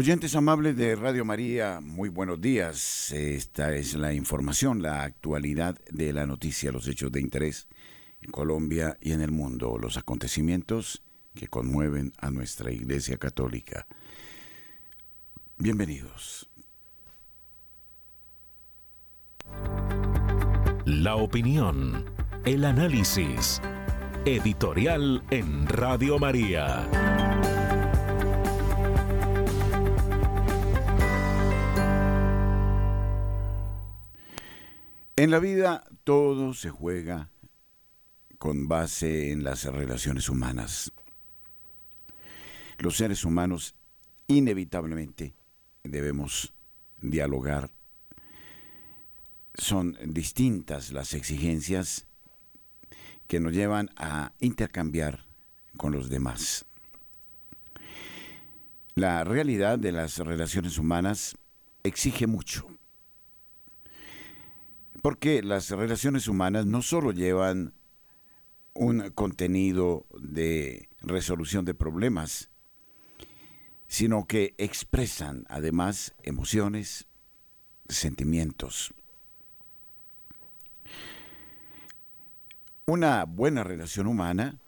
Oyentes amables de Radio María, muy buenos días. Esta es la información, la actualidad de la noticia, los hechos de interés en Colombia y en el mundo, los acontecimientos que conmueven a nuestra Iglesia Católica. Bienvenidos. La opinión, el análisis, editorial en Radio María. En la vida todo se juega con base en las relaciones humanas. Los seres humanos inevitablemente debemos dialogar. Son distintas las exigencias que nos llevan a intercambiar con los demás. La realidad de las relaciones humanas exige mucho porque las relaciones humanas no solo llevan un contenido de resolución de problemas, sino que expresan además emociones, sentimientos. Una buena relación humana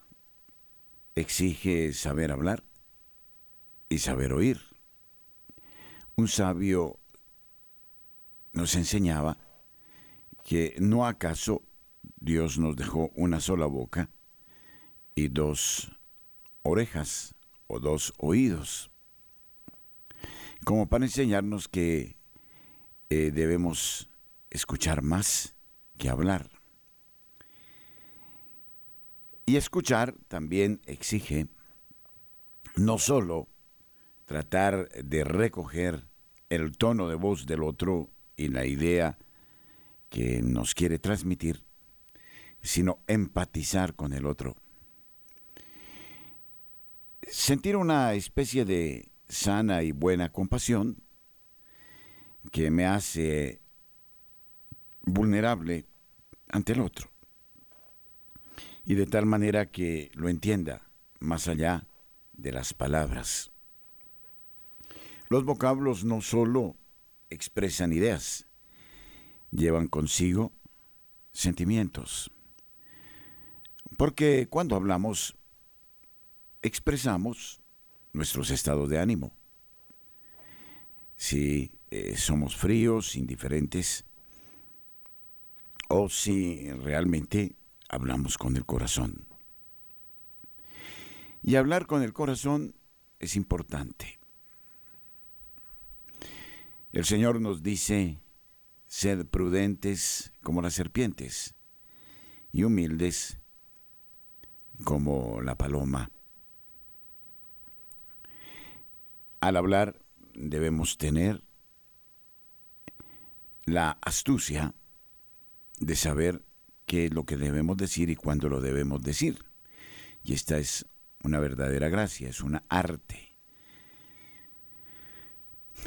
exige saber hablar y saber oír. Un sabio nos enseñaba que no acaso Dios nos dejó una sola boca y dos orejas o dos oídos, como para enseñarnos que eh, debemos escuchar más que hablar. Y escuchar también exige no solo tratar de recoger el tono de voz del otro y la idea que nos quiere transmitir, sino empatizar con el otro. Sentir una especie de sana y buena compasión que me hace vulnerable ante el otro. Y de tal manera que lo entienda más allá de las palabras. Los vocablos no solo expresan ideas, llevan consigo sentimientos. Porque cuando hablamos, expresamos nuestros estados de ánimo. Si eh, somos fríos, indiferentes, o si realmente hablamos con el corazón. Y hablar con el corazón es importante. El Señor nos dice Sed prudentes como las serpientes y humildes como la paloma. Al hablar debemos tener la astucia de saber qué es lo que debemos decir y cuándo lo debemos decir. Y esta es una verdadera gracia, es una arte.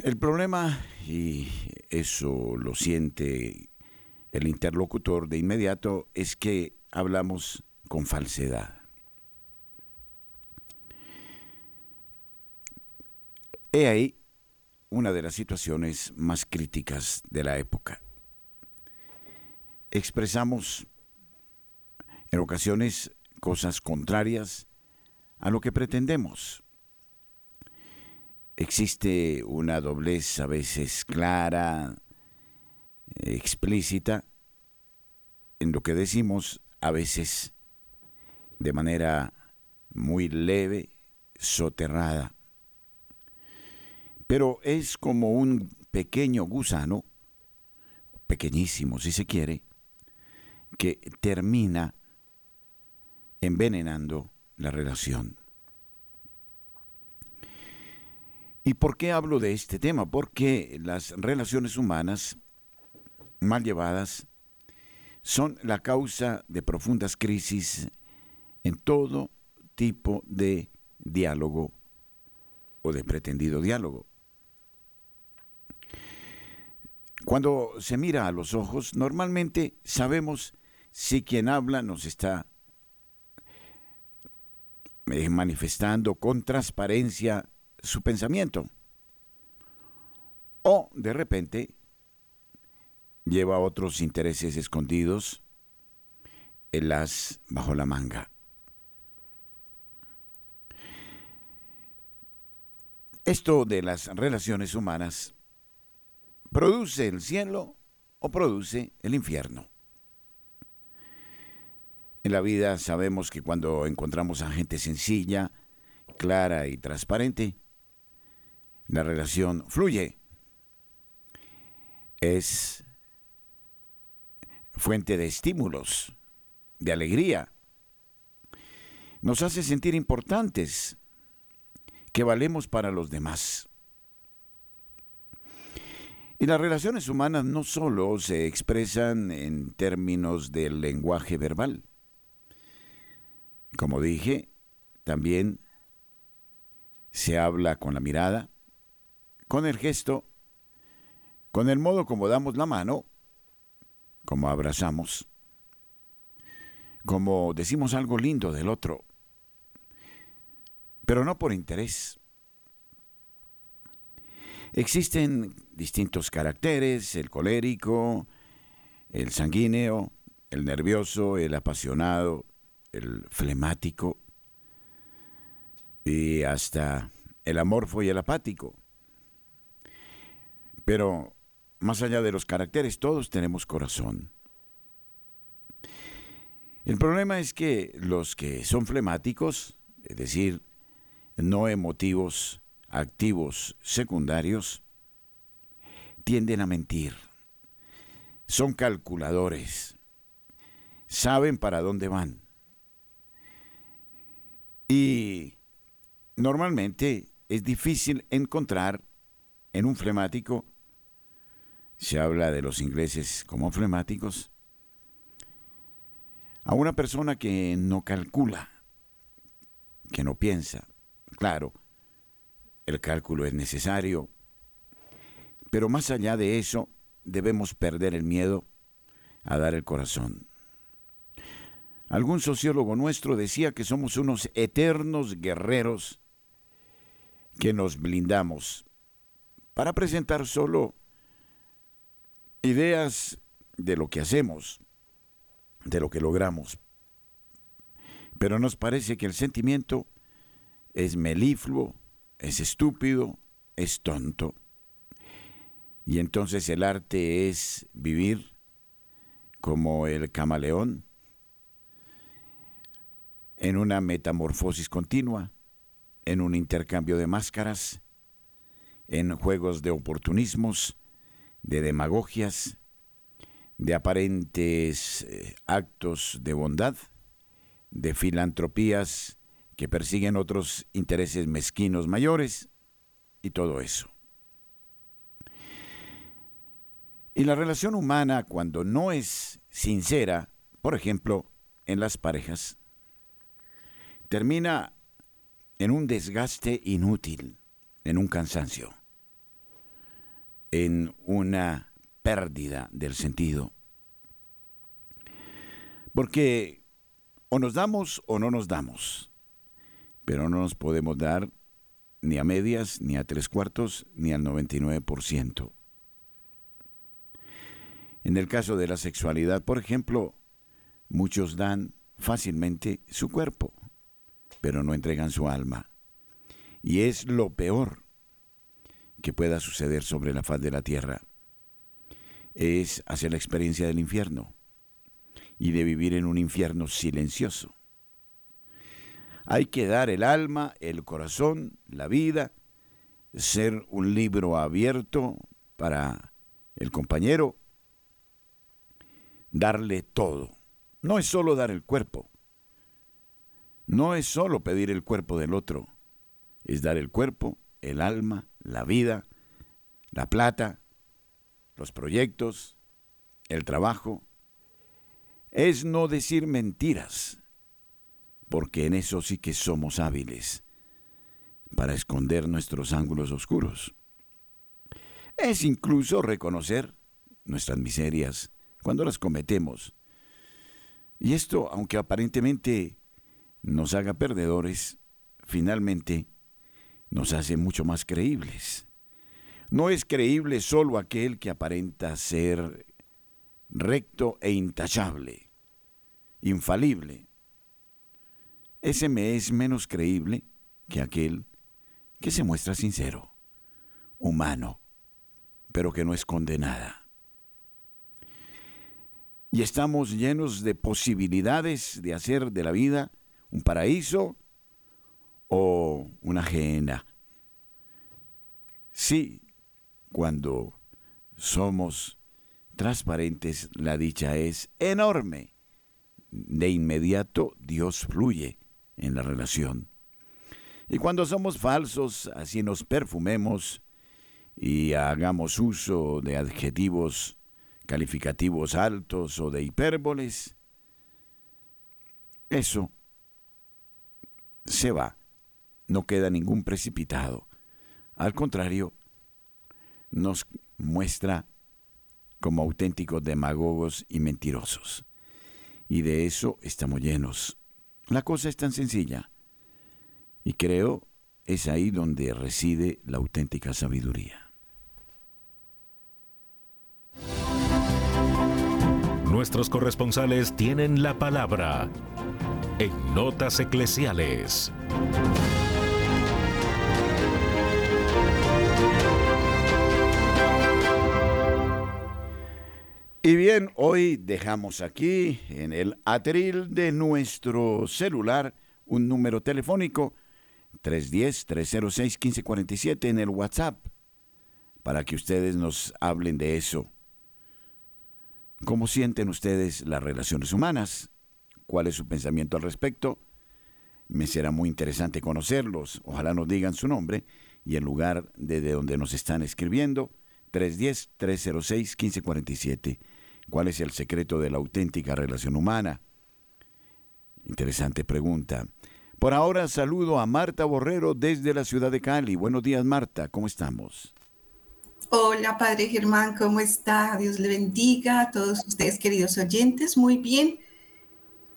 El problema, y eso lo siente el interlocutor de inmediato, es que hablamos con falsedad. He ahí una de las situaciones más críticas de la época. Expresamos en ocasiones cosas contrarias a lo que pretendemos existe una doblez a veces clara, explícita, en lo que decimos, a veces de manera muy leve, soterrada. Pero es como un pequeño gusano, pequeñísimo si se quiere, que termina envenenando la relación. ¿Y por qué hablo de este tema? Porque las relaciones humanas mal llevadas son la causa de profundas crisis en todo tipo de diálogo o de pretendido diálogo. Cuando se mira a los ojos, normalmente sabemos si quien habla nos está eh, manifestando con transparencia su pensamiento. o de repente lleva otros intereses escondidos el as bajo la manga. Esto de las relaciones humanas produce el cielo o produce el infierno. En la vida sabemos que cuando encontramos a gente sencilla, clara y transparente, la relación fluye. Es fuente de estímulos, de alegría. Nos hace sentir importantes, que valemos para los demás. Y las relaciones humanas no solo se expresan en términos del lenguaje verbal. Como dije, también se habla con la mirada, con el gesto, con el modo como damos la mano, como abrazamos, como decimos algo lindo del otro, pero no por interés. Existen distintos caracteres, el colérico, el sanguíneo, el nervioso, el apasionado, el flemático y hasta el amorfo y el apático. Pero más allá de los caracteres, todos tenemos corazón. El problema es que los que son flemáticos, es decir, no emotivos, activos, secundarios, tienden a mentir. Son calculadores. Saben para dónde van. Y normalmente es difícil encontrar en un flemático, se habla de los ingleses como flemáticos, a una persona que no calcula, que no piensa. Claro, el cálculo es necesario, pero más allá de eso, debemos perder el miedo a dar el corazón. Algún sociólogo nuestro decía que somos unos eternos guerreros que nos blindamos para presentar solo ideas de lo que hacemos, de lo que logramos. Pero nos parece que el sentimiento es melifluo, es estúpido, es tonto. Y entonces el arte es vivir como el camaleón en una metamorfosis continua, en un intercambio de máscaras, en juegos de oportunismos, de demagogias, de aparentes eh, actos de bondad, de filantropías que persiguen otros intereses mezquinos mayores y todo eso. Y la relación humana, cuando no es sincera, por ejemplo, en las parejas, termina en un desgaste inútil, en un cansancio, en una pérdida del sentido. Porque o nos damos o no nos damos, pero no nos podemos dar ni a medias, ni a tres cuartos, ni al 99%. En el caso de la sexualidad, por ejemplo, muchos dan fácilmente su cuerpo, pero no entregan su alma. Y es lo peor que pueda suceder sobre la faz de la tierra. Es hacer la experiencia del infierno y de vivir en un infierno silencioso. Hay que dar el alma, el corazón, la vida, ser un libro abierto para el compañero darle todo. No es solo dar el cuerpo. No es solo pedir el cuerpo del otro. Es dar el cuerpo, el alma, la vida, la plata, los proyectos, el trabajo. Es no decir mentiras, porque en eso sí que somos hábiles, para esconder nuestros ángulos oscuros. Es incluso reconocer nuestras miserias, cuando las cometemos. Y esto, aunque aparentemente nos haga perdedores, finalmente nos hace mucho más creíbles. No es creíble solo aquel que aparenta ser recto e intachable, infalible. Ese me es menos creíble que aquel que se muestra sincero, humano, pero que no esconde nada. Y estamos llenos de posibilidades de hacer de la vida un paraíso o una ajena. Sí, cuando somos transparentes, la dicha es enorme. De inmediato Dios fluye en la relación. Y cuando somos falsos, así nos perfumemos y hagamos uso de adjetivos calificativos altos o de hipérboles, eso se va, no queda ningún precipitado. Al contrario, nos muestra como auténticos demagogos y mentirosos. Y de eso estamos llenos. La cosa es tan sencilla. Y creo es ahí donde reside la auténtica sabiduría. Nuestros corresponsales tienen la palabra en Notas Eclesiales. Y bien, hoy dejamos aquí en el atril de nuestro celular un número telefónico 310-306-1547 en el WhatsApp para que ustedes nos hablen de eso. ¿Cómo sienten ustedes las relaciones humanas? ¿Cuál es su pensamiento al respecto? Me será muy interesante conocerlos. Ojalá nos digan su nombre y el lugar desde donde nos están escribiendo. 310-306-1547. ¿Cuál es el secreto de la auténtica relación humana? Interesante pregunta. Por ahora saludo a Marta Borrero desde la ciudad de Cali. Buenos días, Marta, ¿cómo estamos? Hola, Padre Germán, ¿cómo está? Dios le bendiga a todos ustedes, queridos oyentes. Muy bien,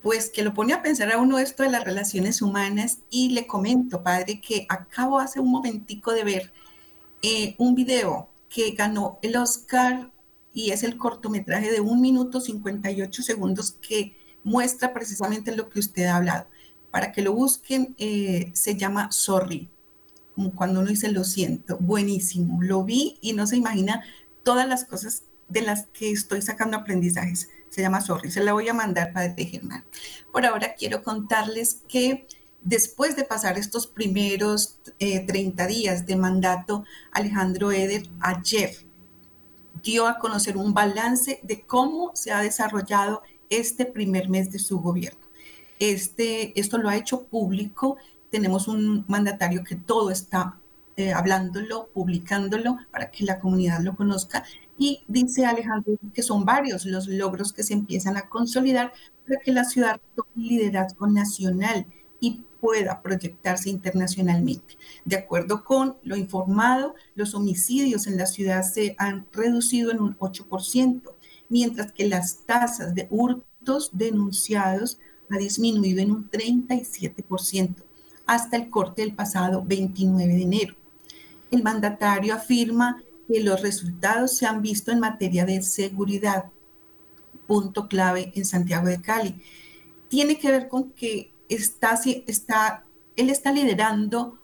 pues que lo pone a pensar a uno esto de las relaciones humanas y le comento, Padre, que acabo hace un momentico de ver eh, un video que ganó el Oscar y es el cortometraje de un minuto 58 segundos que muestra precisamente lo que usted ha hablado. Para que lo busquen, eh, se llama Sorry, como cuando uno dice lo siento, buenísimo. Lo vi y no se imagina todas las cosas de las que estoy sacando aprendizajes. Se llama Sorry, se la voy a mandar, Padre Germán. Por ahora quiero contarles que después de pasar estos primeros 30 eh, días de mandato, Alejandro Eder ayer dio a conocer un balance de cómo se ha desarrollado este primer mes de su gobierno. Este, esto lo ha hecho público. Tenemos un mandatario que todo está eh, hablándolo, publicándolo para que la comunidad lo conozca. Y dice Alejandro que son varios los logros que se empiezan a consolidar para que la ciudad tome liderazgo nacional y pueda proyectarse internacionalmente. De acuerdo con lo informado, los homicidios en la ciudad se han reducido en un 8%, mientras que las tasas de hurtos denunciados ha disminuido en un 37% hasta el corte del pasado 29 de enero. El mandatario afirma que los resultados se han visto en materia de seguridad, punto clave en Santiago de Cali. Tiene que ver con que está, está, él está liderando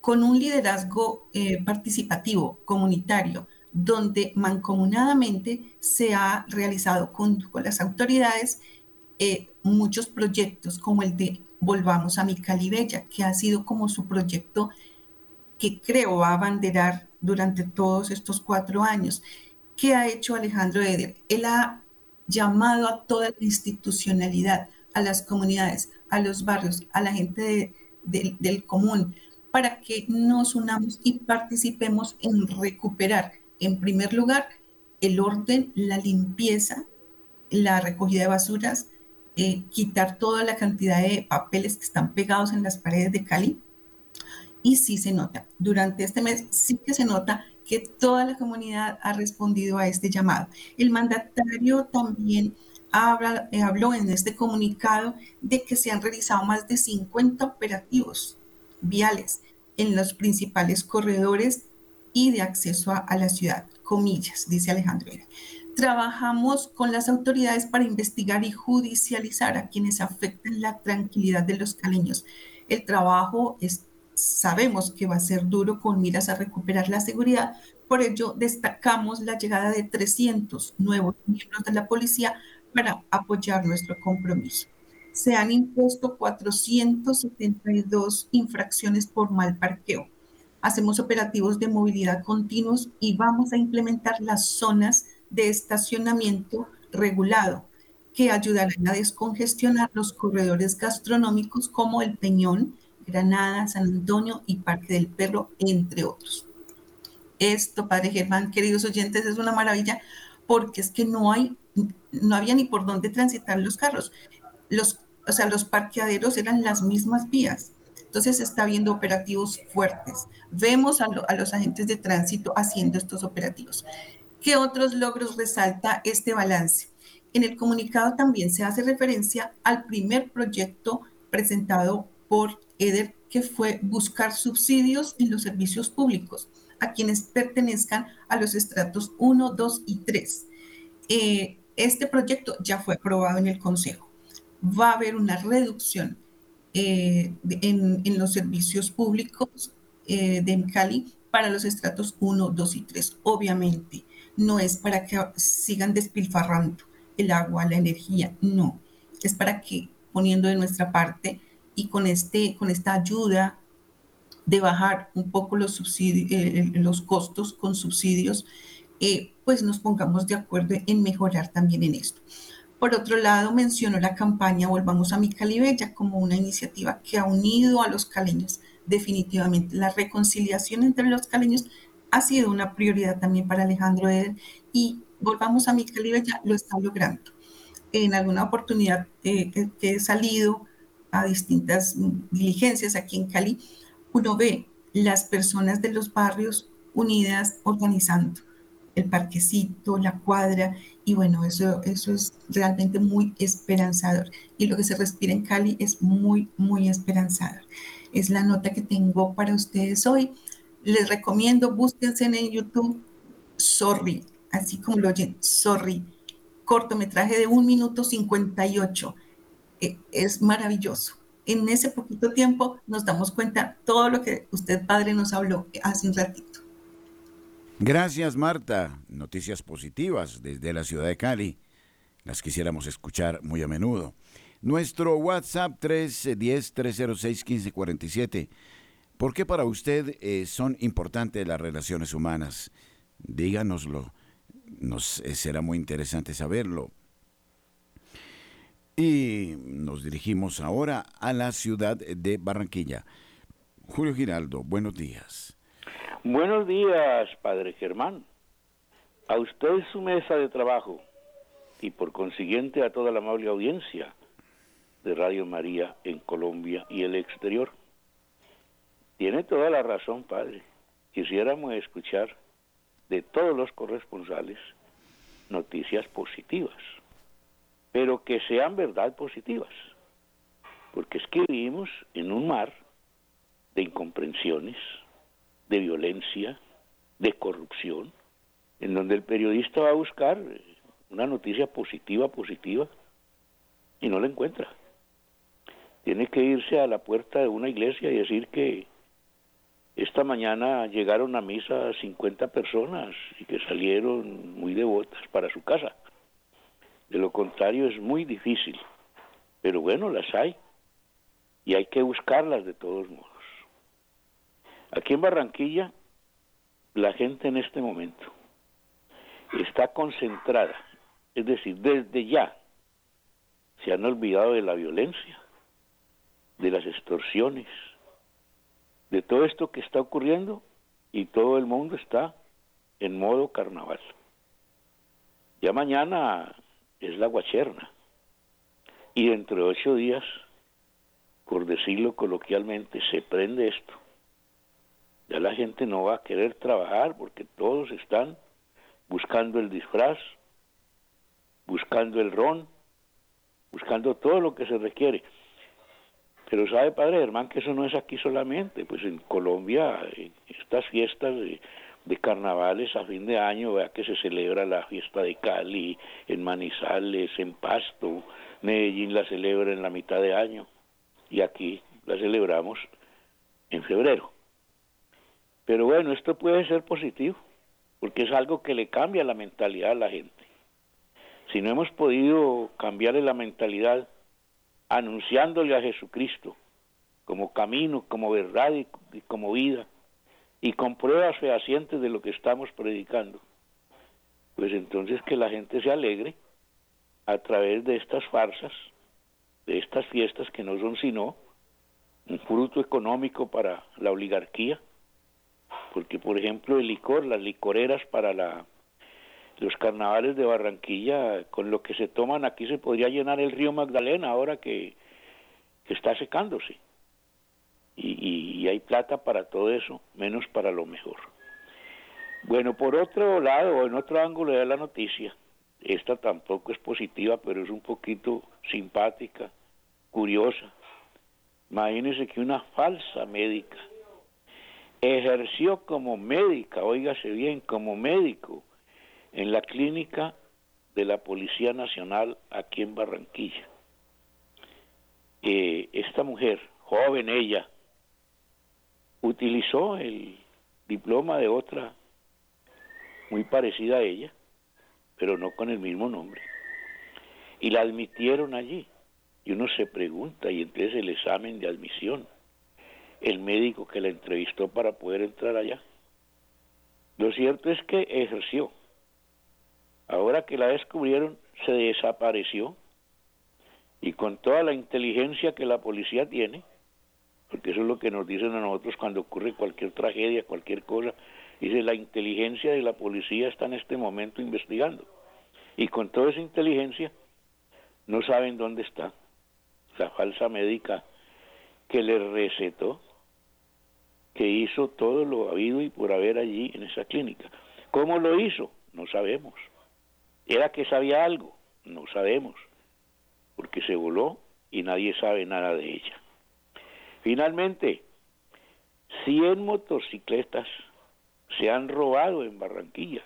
con un liderazgo eh, participativo, comunitario, donde mancomunadamente se ha realizado con, con las autoridades eh, muchos proyectos como el de Volvamos a mi Bella, que ha sido como su proyecto que creo va a abanderar durante todos estos cuatro años. ¿Qué ha hecho Alejandro Eder? Él ha llamado a toda la institucionalidad, a las comunidades, a los barrios, a la gente del común, para que nos unamos y participemos en recuperar, en primer lugar, el orden, la limpieza, la recogida de basuras, eh, quitar toda la cantidad de papeles que están pegados en las paredes de Cali. Y sí se nota, durante este mes sí que se nota que toda la comunidad ha respondido a este llamado. El mandatario también eh, habló en este comunicado de que se han realizado más de 50 operativos viales en los principales corredores y de acceso a, la ciudad, comillas, dice Alejandro. Trabajamos con las autoridades para investigar y judicializar a quienes afectan la tranquilidad de los caleños. El trabajo es, sabemos que va a ser duro con miras a recuperar la seguridad, por ello destacamos la llegada de 300 nuevos miembros de la policía para apoyar nuestro compromiso. Se han impuesto 472 infracciones por mal parqueo. Hacemos operativos de movilidad continuos y vamos a implementar las zonas de estacionamiento regulado que ayudarán a descongestionar los corredores gastronómicos como el Peñón, Granada, San Antonio y Parque del Perro, entre otros. Esto, Padre Germán, queridos oyentes, es una maravilla porque es que no hay no había ni por dónde transitar los carros. Los, o sea, los parqueaderos eran las mismas vías. Entonces está viendo operativos fuertes. Vemos a, a los agentes de tránsito haciendo estos operativos. ¿Qué otros logros resalta este balance? En el comunicado también se hace referencia al primer proyecto presentado por EDER, que fue buscar subsidios en los servicios públicos a quienes pertenezcan a los estratos 1, 2 y 3. Eh, este proyecto ya fue aprobado en el Consejo. Va a haber una reducción eh, en, los servicios públicos eh, de Cali para los estratos 1, 2 y 3. Obviamente, no es para que sigan despilfarrando el agua, la energía, no. Es para que poniendo de nuestra parte y con, este, con esta ayuda de bajar un poco los, subsidios, eh, los costos con subsidios, eh, pues nos pongamos de acuerdo en mejorar también en esto. Por otro lado, menciono la campaña Volvamos a mi Calibella como una iniciativa que ha unido a los caleños. Definitivamente, la reconciliación entre los caleños ha sido una prioridad también para Alejandro Eder y Volvamos a mi Calibella lo está logrando. En alguna oportunidad eh, que he salido a distintas diligencias aquí en Cali, uno ve las personas de los barrios unidas organizando el parquecito, la cuadra, y bueno, eso, eso es realmente muy esperanzador. Y lo que se respira en Cali es muy, muy esperanzador. Es la nota que tengo para ustedes hoy. Les recomiendo, búsquense en YouTube Sorry, así como lo oyen, Sorry, cortometraje de un minuto 58. Eh, es maravilloso en ese poquito tiempo nos damos cuenta todo lo que usted, padre, nos habló hace un ratito. Gracias, Marta. Noticias positivas desde la ciudad de Cali. Las quisiéramos escuchar muy a menudo. Nuestro WhatsApp 310-306-1547. ¿Por qué para usted eh, son importantes las relaciones humanas? Díganoslo. Nos eh, será muy interesante saberlo. Y nos dirigimos ahora a la ciudad de Barranquilla. Julio Giraldo, buenos días. Buenos días, Padre Germán. A usted su mesa de trabajo y por consiguiente a toda la amable audiencia de Radio María en Colombia y el exterior. Tiene toda la razón, Padre. Quisiéramos escuchar de todos los corresponsales noticias positivas pero que sean verdad positivas, porque es que vivimos en un mar de incomprensiones, de violencia, de corrupción, en donde el periodista va a buscar una noticia positiva, positiva, y no la encuentra. Tiene que irse a la puerta de una iglesia y decir que esta mañana llegaron a misa 50 personas y que salieron muy devotas para su casa. De lo contrario es muy difícil. Pero bueno, las hay. Y hay que buscarlas de todos modos. Aquí en Barranquilla, la gente en este momento está concentrada. Es decir, desde ya se han olvidado de la violencia, de las extorsiones, de todo esto que está ocurriendo y todo el mundo está en modo carnaval. Ya mañana es la guacherna. Y dentro de ocho días, por decirlo coloquialmente, se prende esto. Ya la gente no va a querer trabajar porque todos están buscando el disfraz, buscando el ron, buscando todo lo que se requiere. Pero sabe, padre Germán, que eso no es aquí solamente, pues en Colombia, estas fiestas de carnavales a fin de año, vea que se celebra la fiesta de Cali, en Manizales, en Pasto, Medellín la celebra en la mitad de año y aquí la celebramos en febrero. Pero bueno, esto puede ser positivo, porque es algo que le cambia la mentalidad a la gente. Si no hemos podido cambiarle la mentalidad anunciándole a Jesucristo como camino, como verdad y, como vida, y con pruebas fehacientes de lo que estamos predicando, pues entonces que la gente se alegre a través de estas farsas, de estas fiestas que no son sino un fruto económico para la oligarquía, porque por ejemplo el licor, las licoreras para la, los carnavales de Barranquilla, con lo que se toman aquí se podría llenar el río Magdalena ahora que, está secándose. Y, hay plata para todo eso, menos para lo mejor. Bueno, por otro lado, en otro ángulo de la noticia, esta tampoco es positiva, pero es un poquito simpática, curiosa. Imagínense que una falsa médica ejerció como médica, óigase bien, como médico en la clínica de la Policía Nacional aquí en Barranquilla. Eh, esta mujer, joven ella, utilizó el diploma de otra muy parecida a ella, pero no con el mismo nombre. Y la admitieron allí. Y uno se pregunta, y entonces el examen de admisión, el médico que la entrevistó para poder entrar allá. Lo cierto es que ejerció. Ahora que la descubrieron, se desapareció. Y con toda la inteligencia que la policía tiene, porque eso es lo que nos dicen a nosotros cuando ocurre cualquier tragedia, cualquier cosa, dice la inteligencia de la policía está en este momento investigando. Y con toda esa inteligencia no saben dónde está la falsa médica que le recetó, que hizo todo lo habido y por haber allí en esa clínica. ¿Cómo lo hizo? No sabemos. ¿Era que sabía algo? No sabemos, porque se voló y nadie sabe nada de ella. Finalmente, 100 motocicletas se han robado en Barranquilla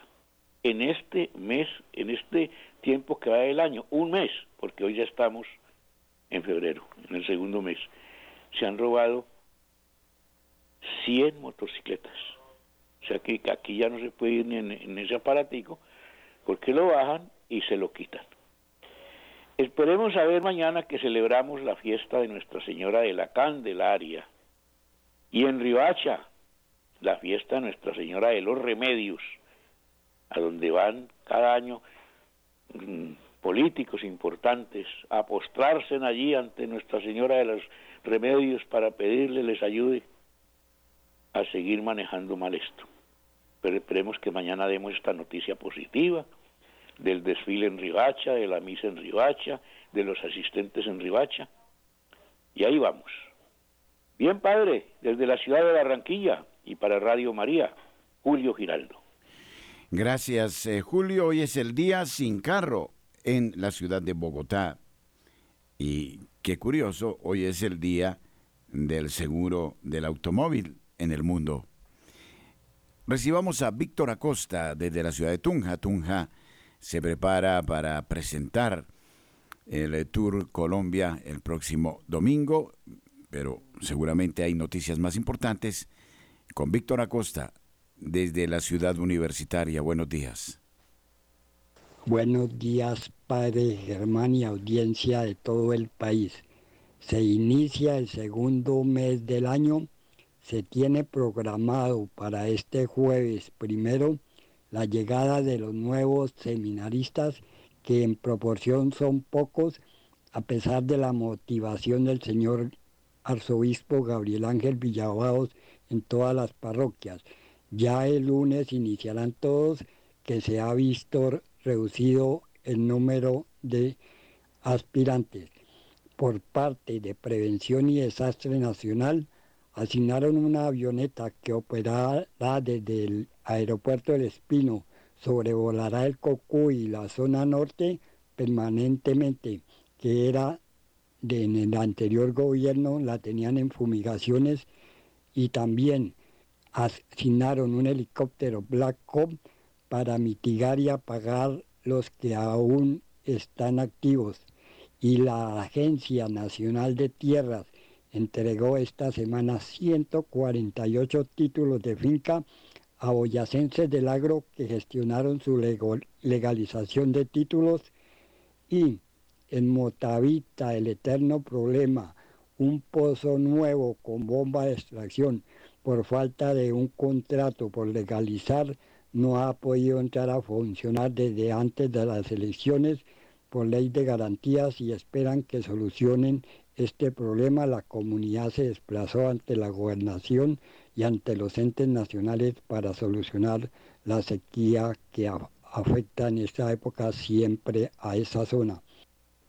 en este mes, en este tiempo que va del año, un mes, porque hoy ya estamos en febrero, en el segundo mes, se han robado 100 motocicletas. O sea que aquí ya no se puede ir ni en, ese aparatico, porque lo bajan y se lo quitan. Esperemos a ver mañana que celebramos la fiesta de Nuestra Señora de la Candelaria. Y en Ribacha, la fiesta de Nuestra Señora de los Remedios, a donde van cada año mm, políticos importantes a postrarse allí ante Nuestra Señora de los Remedios para pedirle les ayude a seguir manejando mal esto. Pero esperemos que mañana demos esta noticia positiva del desfile en Ribacha, de la misa en Ribacha, de los asistentes en Ribacha. Y ahí vamos. Bien, padre, desde la ciudad de Barranquilla y para Radio María, Julio Giraldo. Gracias, eh, Julio. Hoy es el día sin carro en la ciudad de Bogotá. Y qué curioso, hoy es el día del seguro del automóvil en el mundo. Recibamos a Víctor Acosta desde la ciudad de Tunja. Tunja se prepara para presentar el Tour Colombia el próximo domingo, pero seguramente hay noticias más importantes con Víctor Acosta desde la ciudad universitaria. Buenos días. Buenos días, Padre Germán y audiencia de todo el país. Se inicia el segundo mes del año. Se tiene programado para este jueves primero la llegada de los nuevos seminaristas, que en proporción son pocos, a pesar de la motivación del señor arzobispo Gabriel Ángel Villabados en todas las parroquias. Ya el lunes iniciarán todos, que se ha visto reducido el número de aspirantes. Por parte de Prevención y Desastre Nacional, asignaron una avioneta que operará desde el aeropuerto del Espino, sobrevolará el Cocuy y la zona norte permanentemente, que era de, en el anterior gobierno, la tenían en fumigaciones y también asignaron un helicóptero Black Hawk para mitigar y apagar los que aún están activos. Y la Agencia Nacional de Tierras entregó esta semana 148 títulos de finca a boyacenses del agro que gestionaron su legalización de títulos y en Motavita el eterno problema, un pozo nuevo con bomba de extracción. Por falta de un contrato por legalizar no ha podido entrar a funcionar desde antes de las elecciones por ley de garantías y esperan que solucionen este problema. La comunidad se desplazó ante la gobernación y ante los entes nacionales para solucionar la sequía que afecta en esta época siempre a esa zona.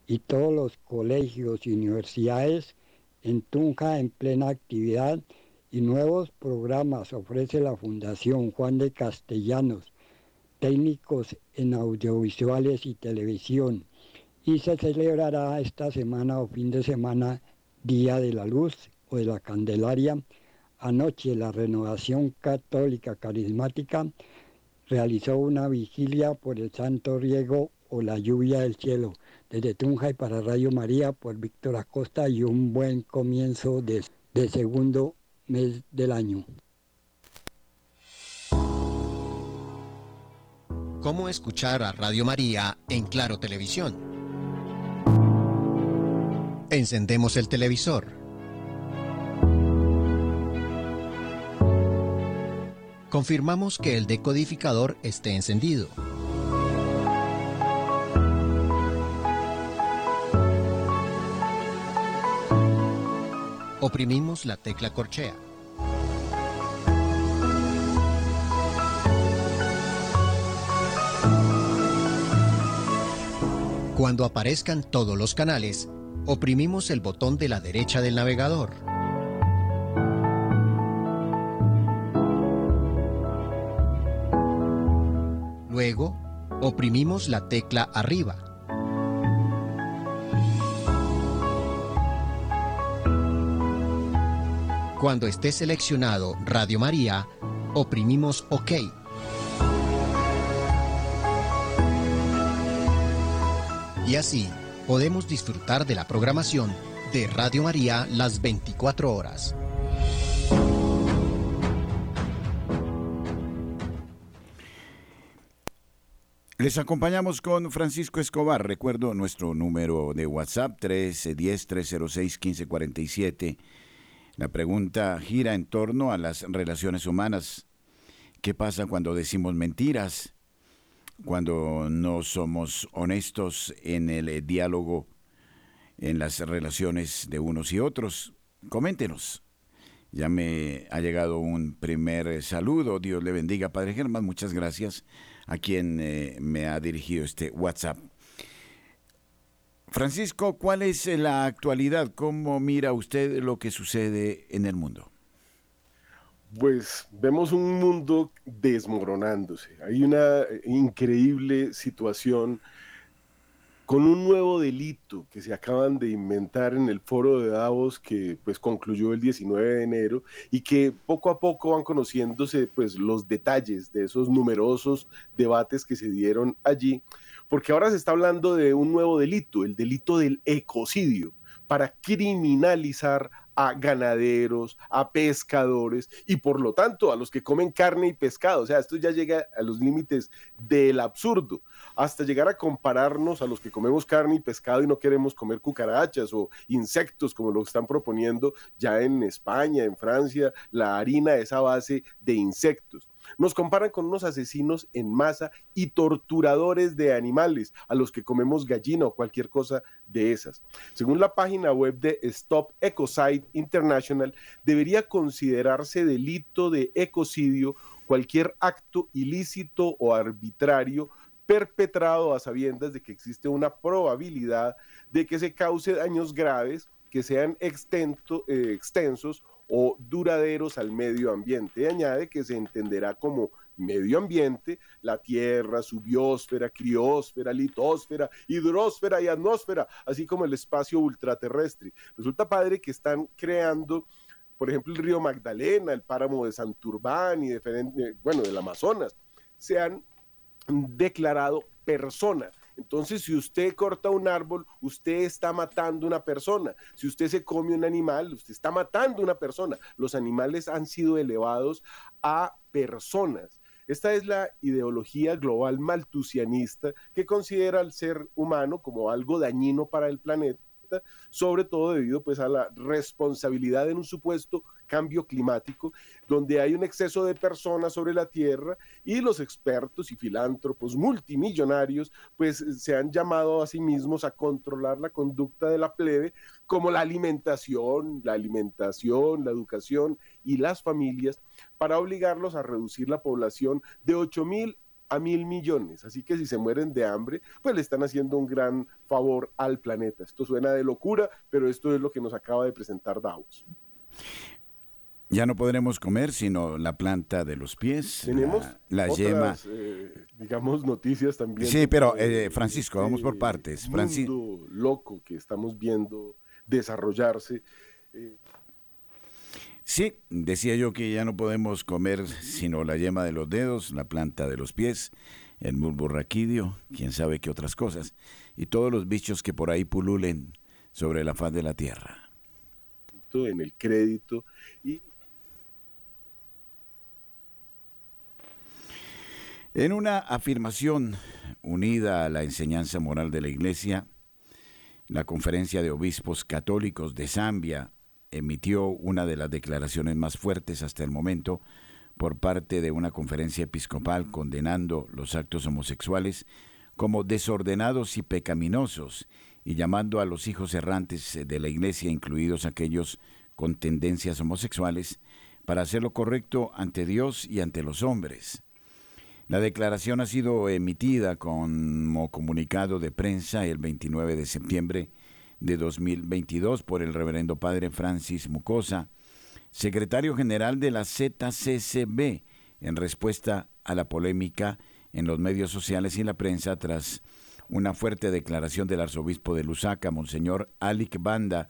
Y todos los colegios y universidades en Tunja en plena actividad y nuevos programas ofrece la Fundación Juan de Castellanos, técnicos en audiovisuales y televisión. Y se celebrará esta semana o fin de semana Día de la Luz o de la Candelaria. Anoche la Renovación Católica Carismática realizó una vigilia por el Santo Riego o la lluvia del cielo desde Tunja y para Radio María por Víctor Acosta y un buen comienzo de, de segundo mes del año. ¿Cómo escuchar a Radio María en Claro Televisión? Encendemos el televisor. Confirmamos que el decodificador esté encendido. Oprimimos la tecla corchea. Cuando aparezcan todos los canales, oprimimos el botón de la derecha del navegador. Luego, oprimimos la tecla arriba. Cuando esté seleccionado Radio María, oprimimos OK. Y así podemos disfrutar de la programación de Radio María las 24 horas. Les acompañamos con Francisco Escobar. Recuerdo nuestro número de WhatsApp 1310-306-1547 la pregunta gira en torno a las relaciones humanas. ¿Qué pasa cuando decimos mentiras? Cuando no somos honestos en el eh, diálogo, en las relaciones de unos y otros. Coméntenos. Ya me ha llegado un primer eh, saludo. Dios le bendiga, Padre Germán. Muchas gracias a quien eh, me ha dirigido este WhatsApp. Francisco, ¿cuál es la actualidad? ¿Cómo mira usted lo que sucede en el mundo? Pues vemos un mundo desmoronándose. Hay una increíble situación con un nuevo delito que se acaban de inventar en el foro de Davos que pues concluyó el 19 de enero y que poco a poco van conociéndose pues los detalles de esos numerosos debates que se dieron allí porque ahora se está hablando de un nuevo delito, el delito del ecocidio, para criminalizar a ganaderos, a pescadores y por lo tanto a los que comen carne y pescado. O sea, esto ya llega a los límites del absurdo, hasta llegar a compararnos a los que comemos carne y pescado y no queremos comer cucarachas o insectos como lo están proponiendo ya en España, en Francia, la harina es a base de insectos. Nos comparan con unos asesinos en masa y torturadores de animales a los que comemos gallina o cualquier cosa de esas. Según la página web de Stop Ecocide International, debería considerarse delito de ecocidio cualquier acto ilícito o arbitrario perpetrado a sabiendas de que existe una probabilidad de que se cause daños graves que sean eh, extensos o duraderos al medio ambiente. Y añade que se entenderá como medio ambiente la Tierra, su biosfera, criósfera, litosfera, hidrosfera y atmósfera, así como el espacio ultraterrestre. Resulta padre que están creando por ejemplo, el río Magdalena, el páramo de Santurbán y diferente, bueno, del Amazonas, se han declarado persona. Entonces, si usted corta un árbol, usted está matando una persona. Si usted se come un animal, usted está matando una persona. Los animales han sido elevados a personas. Esta es la ideología global maltusianista que considera al ser humano como algo dañino para el planeta sobre todo debido pues a la responsabilidad en un supuesto cambio climático, donde hay un exceso de personas sobre la Tierra y los expertos y filántropos multimillonarios pues se han llamado a sí mismos a controlar la conducta de la plebe como la alimentación, la alimentación, la educación y las familias para obligarlos a reducir la población de 8 mil a mil millones. Así que si se mueren de hambre, pues le están haciendo un gran favor al planeta. Esto suena de locura, pero esto es lo que nos acaba de presentar Davos. Ya no podremos comer sino la planta de los pies. Tenemos la, yema. Eh, digamos, noticias también. Sí, pero eh, Francisco, vamos por partes. Mundo loco que estamos viendo desarrollarse. Eh, Sí, decía yo que ya no podemos comer sino la yema de los dedos, la planta de los pies, el bulbo raquídeo, quién sabe qué otras cosas, y todos los bichos que por ahí pululen sobre la faz de la tierra. En el crédito y En una afirmación unida a la enseñanza moral de la Iglesia, la Conferencia de Obispos Católicos de Zambia emitió una de las declaraciones más fuertes hasta el momento por parte de una conferencia episcopal condenando los actos homosexuales como desordenados y pecaminosos y llamando a los hijos errantes de la Iglesia, incluidos aquellos con tendencias homosexuales, para hacer lo correcto ante Dios y ante los hombres. La declaración ha sido emitida como comunicado de prensa el 29 de septiembre de 2022 por el reverendo padre Francis Mucosa, secretario general de la ZCCB, en respuesta a la polémica en los medios sociales y la prensa tras una fuerte declaración del arzobispo de Lusaka, Monseñor Alik Banda,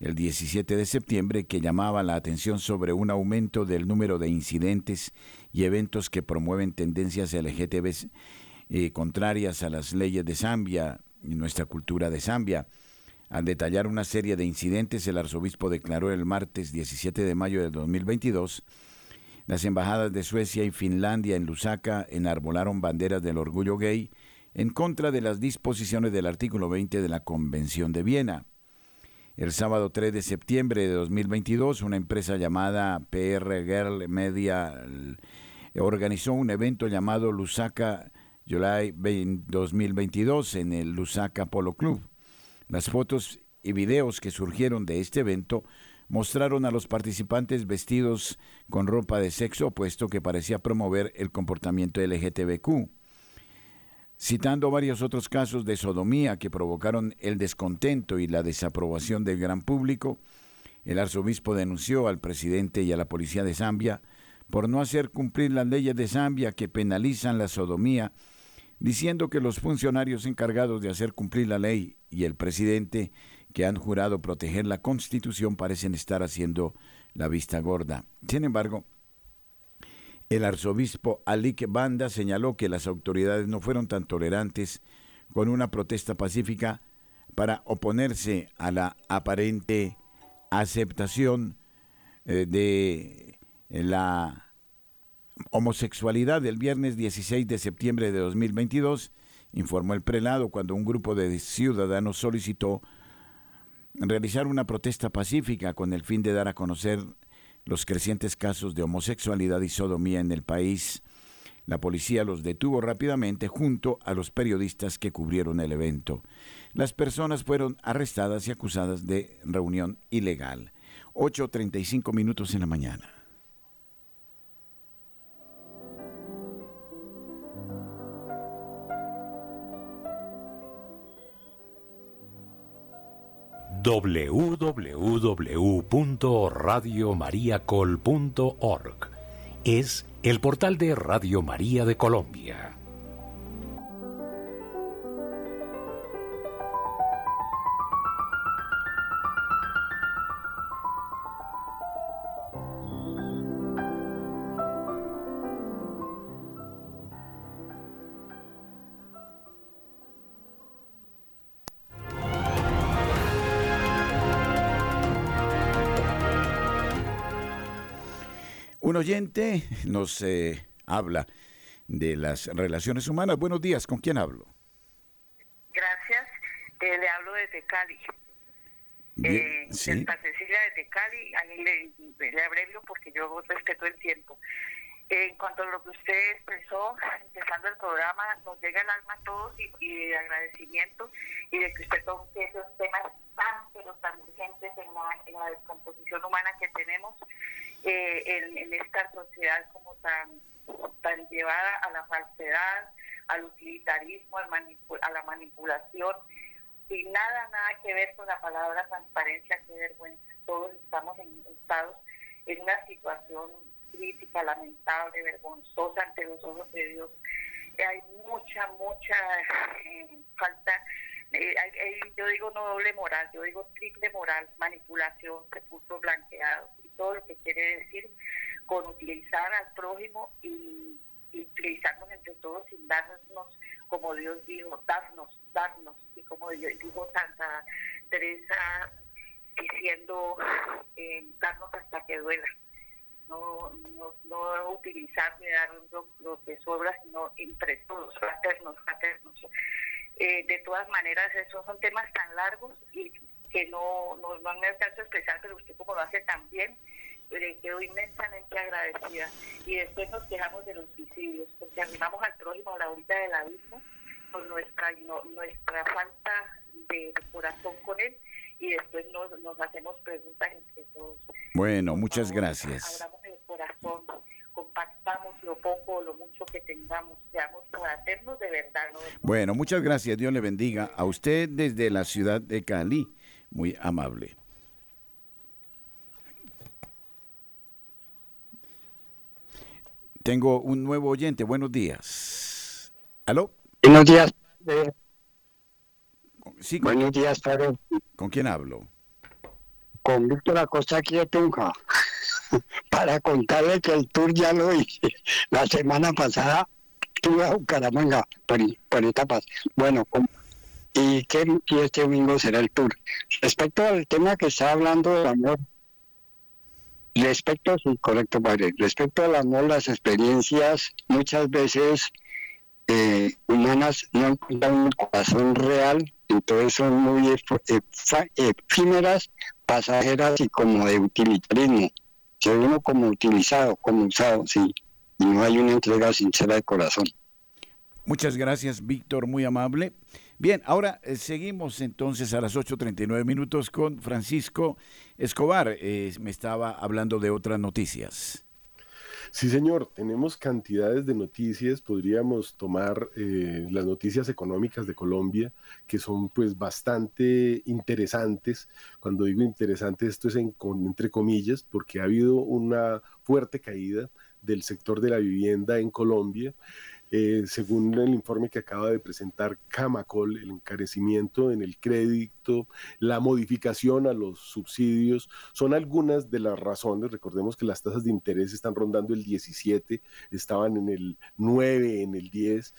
el 17 de septiembre, que llamaba la atención sobre un aumento del número de incidentes y eventos que promueven tendencias LGTB eh, contrarias a las leyes de Zambia y nuestra cultura de Zambia. Al detallar una serie de incidentes, el arzobispo declaró el martes 17 de mayo de 2022 las embajadas de Suecia y Finlandia en Lusaka enarbolaron banderas del orgullo gay en contra de las disposiciones del artículo 20 de la Convención de Viena. El sábado 3 de septiembre de 2022, una empresa llamada PR Girl Media organizó un evento llamado Lusaka July 2022 en el Lusaka Polo Club. Las fotos y videos que surgieron de este evento mostraron a los participantes vestidos con ropa de sexo opuesto que parecía promover el comportamiento LGTBQ. Citando varios otros casos de sodomía que provocaron el descontento y la desaprobación del gran público, el arzobispo denunció al presidente y a la policía de Zambia por no hacer cumplir las leyes de Zambia que penalizan la sodomía diciendo que los funcionarios encargados de hacer cumplir la ley y el presidente que han jurado proteger la Constitución parecen estar haciendo la vista gorda. Sin embargo, el arzobispo Alik Banda señaló que las autoridades no fueron tan tolerantes con una protesta pacífica para oponerse a la aparente aceptación eh, de la homosexualidad del viernes 16 de septiembre de 2022, informó el prelado cuando un grupo de ciudadanos solicitó realizar una protesta pacífica con el fin de dar a conocer los crecientes casos de homosexualidad y sodomía en el país. La policía los detuvo rápidamente junto a los periodistas que cubrieron el evento. Las personas fueron arrestadas y acusadas de reunión ilegal. 8.35 minutos en la mañana. www.radiomariacol.org es el portal de Radio María de Colombia. Un oyente nos eh, habla de las relaciones humanas. Buenos días, ¿con quién hablo? Gracias, eh, le hablo desde Cali. Bien, Eh, sí. Santa Cecilia desde Cali, ahí le, le abrevio porque yo respeto el tiempo. Eh, en cuanto a lo que usted expresó, empezando el programa, nos llega el alma a todos y, y de agradecimiento y de que usted toque esos temas tan, pero tan urgentes en la, en la descomposición humana que tenemos eh, en, esta sociedad como tan, tan llevada a la falsedad, al utilitarismo, al a la manipulación y nada, nada que ver con la palabra transparencia, qué vergüenza. Todos estamos en, estados en una situación crítica, lamentable, vergonzosa ante los ojos de Dios. Hay mucha, mucha eh, falta, eh, yo digo no doble moral, yo digo triple moral, manipulación, recursos blanqueados todo lo que quiere decir con utilizar al prójimo y, utilizarnos entre todos sin darnos, como Dios dijo, darnos, darnos, y como dijo Santa Teresa, diciendo, eh, darnos hasta que duela. No, no, no utilizar ni dar lo, lo que sobra, sino entre todos, fraternos, fraternos. Eh, de todas maneras, esos son temas tan largos y que no, no, no me a expresar, pero usted como lo hace tan bien, le quedo inmensamente agradecida. Y después nos quejamos de los suicidios, porque arribamos al prójimo a la orilla del abismo por nuestra, no- nuestra falta de, de corazón con él y después nos, nos hacemos preguntas entre todos. Bueno, muchas gracias. Abramos el corazón, compartamos lo poco o lo mucho que tengamos, seamos fraternos de verdad. ¿no? Bueno, muchas gracias. Dios le bendiga a usted desde la ciudad de Cali. Muy amable. Tengo un nuevo oyente. Buenos días. ¿Aló? Buenos días, padre. Sí, ¿con, Buenos días, padre. con quién hablo? Con Víctor Acosta aquí de Tunja. Para contarle que el tour ya lo hice. La semana pasada estuve a Bucaramanga por, por etapas. Bueno, y que y este domingo será el tour. Respecto al tema que está hablando del amor, respecto, sí, correcto, padre. Respecto al amor, las experiencias muchas veces eh, humanas no encuentran un corazón real, entonces son muy efímeras, pasajeras y como de utilitarismo. Se uno como utilizado, como usado, sí, y no hay una entrega sincera de corazón. Muchas gracias, Víctor, muy amable. Bien, ahora eh, seguimos entonces a las 8.39 minutos con Francisco Escobar. Eh, me estaba hablando de otras noticias. Sí, señor, tenemos cantidades de noticias, podríamos tomar eh, las noticias económicas de Colombia, que son pues bastante interesantes. Cuando digo interesante, esto es en- entre comillas, porque ha habido una fuerte caída del sector de la vivienda en Colombia. Eh, según el informe que acaba de presentar Camacol, el encarecimiento en el crédito, la modificación a los subsidios, son algunas de las razones. Recordemos que las tasas de interés están rondando el 17, estaban en el 9, en el 10.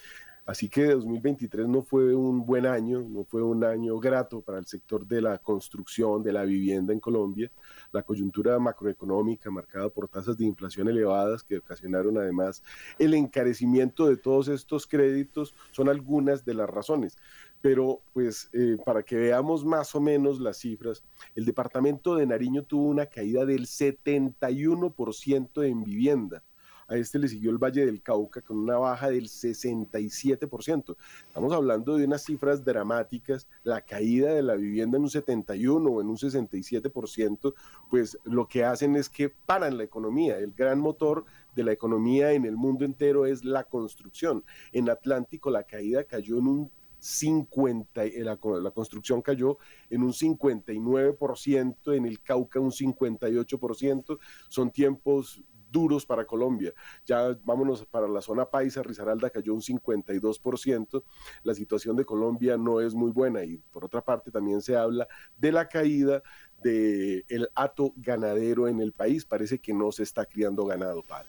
Así que 2023 no fue un buen año, no fue un año grato para el sector de la construcción, de la vivienda en Colombia. La coyuntura macroeconómica marcada por tasas de inflación elevadas que ocasionaron además el encarecimiento de todos estos créditos son algunas de las razones. Pero pues eh, para que veamos más o menos las cifras, el departamento de Nariño tuvo una caída del 71% en vivienda. A este le siguió el Valle del Cauca con una baja del 67%. Estamos hablando de unas cifras dramáticas. La caída de la vivienda en un 71 o en un 67%, pues lo que hacen es que paran la economía. El gran motor de la economía en el mundo entero es la construcción. En Atlántico la caída cayó en un 50, eh, la, la construcción cayó en un 59%, en el Cauca un 58%. Son tiempos duros para Colombia. Ya vámonos para la zona paisa, Risaralda cayó un 52%. La situación de Colombia no es muy buena y por otra parte también se habla de la caída del el hato ganadero en el país. Parece que no se está criando ganado, padre.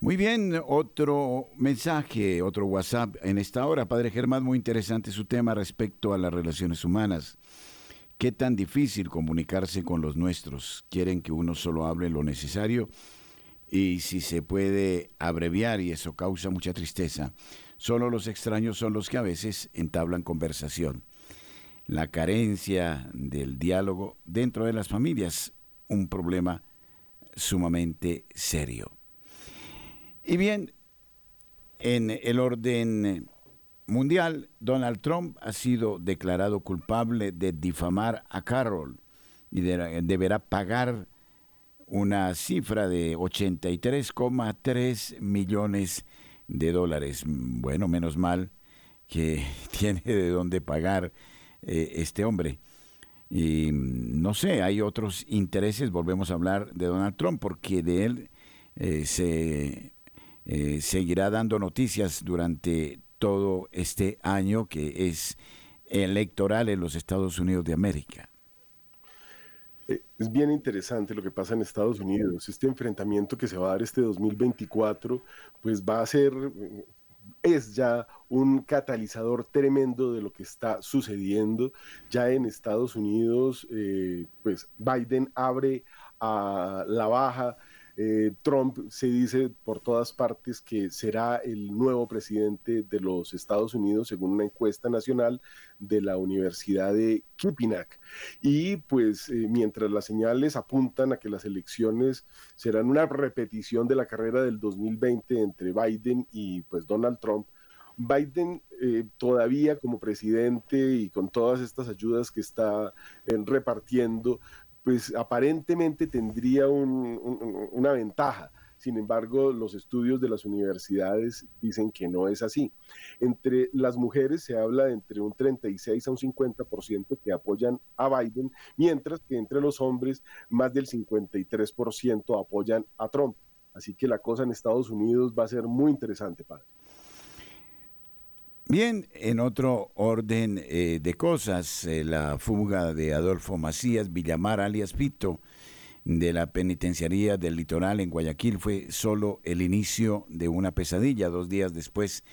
Muy bien, otro mensaje, otro WhatsApp en esta hora. Padre Germán, muy interesante su tema respecto a las relaciones humanas. ¿Qué tan difícil comunicarse con los nuestros? ¿Quieren que uno solo hable lo necesario? Y si se puede abreviar y eso causa mucha tristeza, solo los extraños son los que a veces entablan conversación. La carencia del diálogo dentro de las familias, un problema sumamente serio. Y bien, en el orden mundial, Donald Trump ha sido declarado culpable de difamar a Carroll y deberá pagar una cifra de 83,3 millones de dólares. Bueno, menos mal que tiene de dónde pagar eh, este hombre. Y no sé, hay otros intereses, volvemos a hablar de Donald Trump, porque de él eh, se eh, seguirá dando noticias durante todo este año que es electoral en los Estados Unidos de América. Eh, es bien interesante lo que pasa en Estados Unidos. Este enfrentamiento que se va a dar este 2024, pues va a ser, es ya un catalizador tremendo de lo que está sucediendo. Ya en Estados Unidos, eh, pues Biden abre a la baja eh, Trump se dice por todas partes que será el nuevo presidente de los Estados Unidos, según una encuesta nacional de la Universidad de Kipinac. Y pues eh, mientras las señales apuntan a que las elecciones serán una repetición de la carrera del 2020 entre Biden y pues Donald Trump, Biden eh, todavía como presidente y con todas estas ayudas que está repartiendo, pues aparentemente tendría una ventaja. Sin embargo, los estudios de las universidades dicen que no es así. Entre las mujeres se habla de entre un 36 a un 50% que apoyan a Biden, mientras que entre los hombres más del 53% apoyan a Trump. Así que la cosa en Estados Unidos va a ser muy interesante, padre. Bien, en otro orden eh, de cosas, eh, la fuga de Adolfo Macías Villamar, alias Pito, de la penitenciaría del litoral en Guayaquil fue solo el inicio de una pesadilla. Dos días después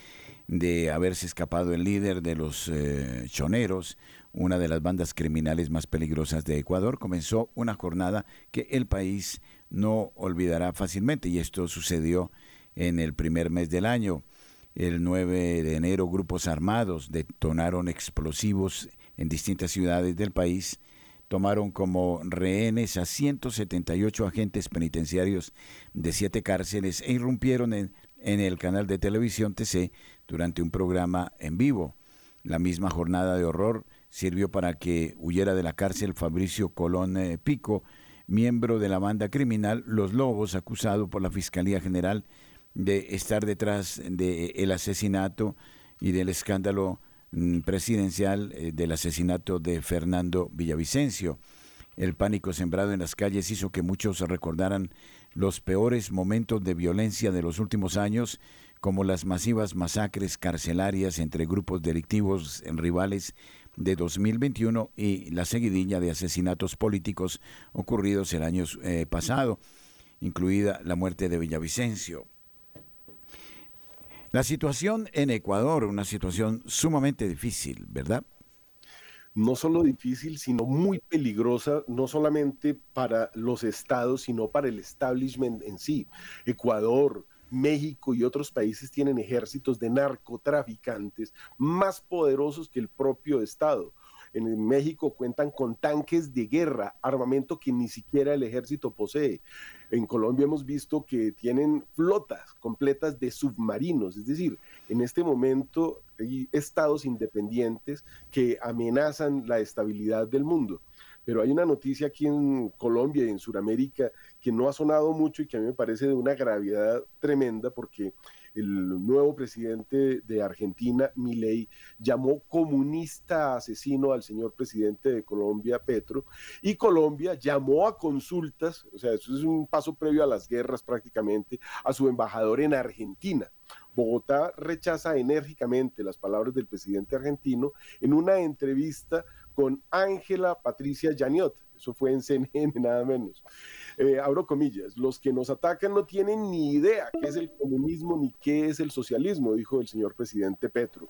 de haberse escapado el líder de los eh, choneros, una de las bandas criminales más peligrosas de Ecuador, comenzó una jornada que el país no olvidará fácilmente y esto sucedió en el primer mes del año. El 9 de enero grupos armados detonaron explosivos en distintas ciudades del país, tomaron como rehenes a 178 agentes penitenciarios de siete cárceles e irrumpieron en, el canal de televisión TC durante un programa en vivo. La misma jornada de horror sirvió para que huyera de la cárcel Fabricio Colón eh, Pico, miembro de la banda criminal Los Lobos, acusado por la Fiscalía General de estar detrás del asesinato y del escándalo mm, presidencial eh, del asesinato de Fernando Villavicencio. El pánico sembrado en las calles hizo que muchos recordaran los peores momentos de violencia de los últimos años, como las masivas masacres carcelarias entre grupos delictivos rivales de 2021 y la seguidilla de asesinatos políticos ocurridos el año eh, pasado, incluida la muerte de Villavicencio. La situación en Ecuador, una situación sumamente difícil, ¿verdad? No solo difícil, sino muy peligrosa, no solamente para los estados, sino para el establishment en sí. Ecuador, México y otros países tienen ejércitos de narcotraficantes más poderosos que el propio Estado. En México cuentan con tanques de guerra, armamento que ni siquiera el ejército posee. En Colombia hemos visto que tienen flotas completas de submarinos, es decir, en este momento hay estados independientes que amenazan la estabilidad del mundo. Pero hay una noticia aquí en Colombia y en Sudamérica que no ha sonado mucho y que a mí me parece de una gravedad tremenda porque el nuevo presidente de Argentina, Milei, llamó comunista asesino al señor presidente de Colombia, Petro, y Colombia llamó a consultas, o sea, eso es un paso previo a las guerras prácticamente, a su embajador en Argentina. Bogotá rechaza enérgicamente las palabras del presidente argentino en una entrevista con Ángela Patricia Janiot, eso fue en CNN nada menos. Eh, abro comillas, los que nos atacan no tienen ni idea qué es el comunismo ni qué es el socialismo, dijo el señor presidente Petro.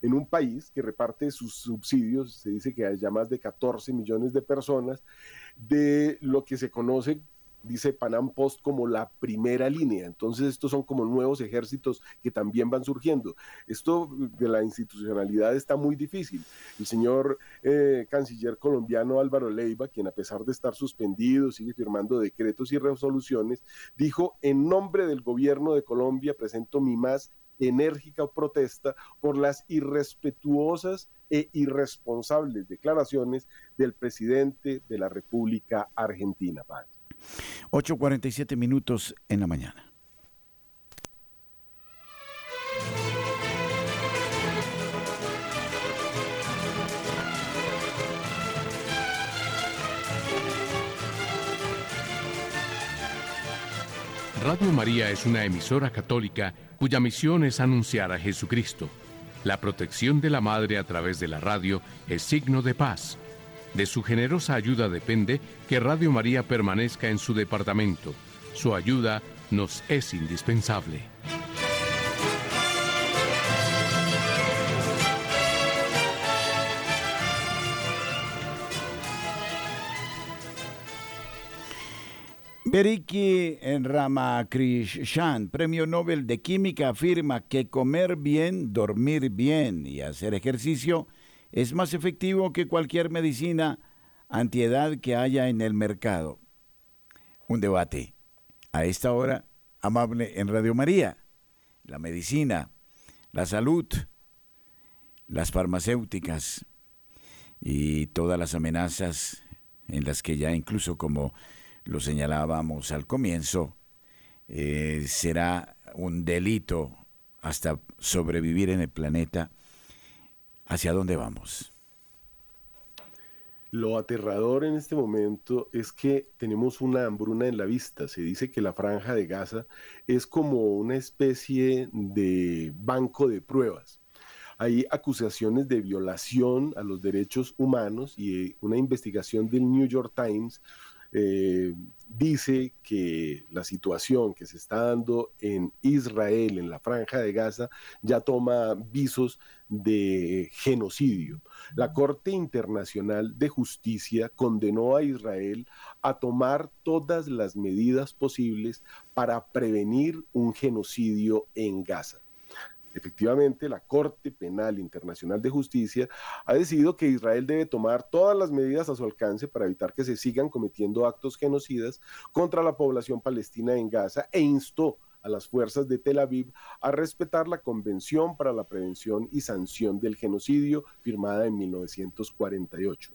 en un país que reparte sus subsidios, se dice que hay ya más de 14 millones de personas, de lo que se conoce dice Panam Post como la primera línea. Entonces estos son como nuevos ejércitos que también van surgiendo. Esto de la institucionalidad está muy difícil. El señor eh, canciller colombiano Álvaro Leiva, quien a pesar de estar suspendido sigue firmando decretos y resoluciones, dijo en nombre del gobierno de Colombia presento mi más enérgica protesta por las irrespetuosas e irresponsables declaraciones del presidente de la República Argentina. 8.47 minutos en la mañana. Radio María es una emisora católica cuya misión es anunciar a Jesucristo. La protección de la Madre a través de la radio es signo de paz de su generosa ayuda depende que Radio María permanezca en su departamento. Su ayuda nos es indispensable. Beriki Ramakrishan, premio Nobel de Química, afirma que comer bien, dormir bien y hacer ejercicio es más efectivo que cualquier medicina antiedad que haya en el mercado. Un debate. A esta hora, amable en Radio María. La medicina, la salud, las farmacéuticas y todas las amenazas en las que ya incluso como lo señalábamos al comienzo, eh, será un delito hasta sobrevivir en el planeta ¿Hacia dónde vamos? Lo aterrador en este momento es que tenemos una hambruna en la vista. Se dice que la franja de Gaza es como una especie de banco de pruebas. Hay acusaciones de violación a los derechos humanos y una investigación del New York Times eh, dice que la situación que se está dando en Israel, en la franja de Gaza, ya toma visos de genocidio. La Corte Internacional de Justicia condenó a Israel a tomar todas las medidas posibles para prevenir un genocidio en Gaza. Efectivamente, la Corte Penal Internacional de Justicia ha decidido que Israel debe tomar todas las medidas a su alcance para evitar que se sigan cometiendo actos genocidas contra la población palestina en Gaza e instó a las fuerzas de Tel Aviv a respetar la Convención para la Prevención y Sanción del Genocidio firmada en 1948.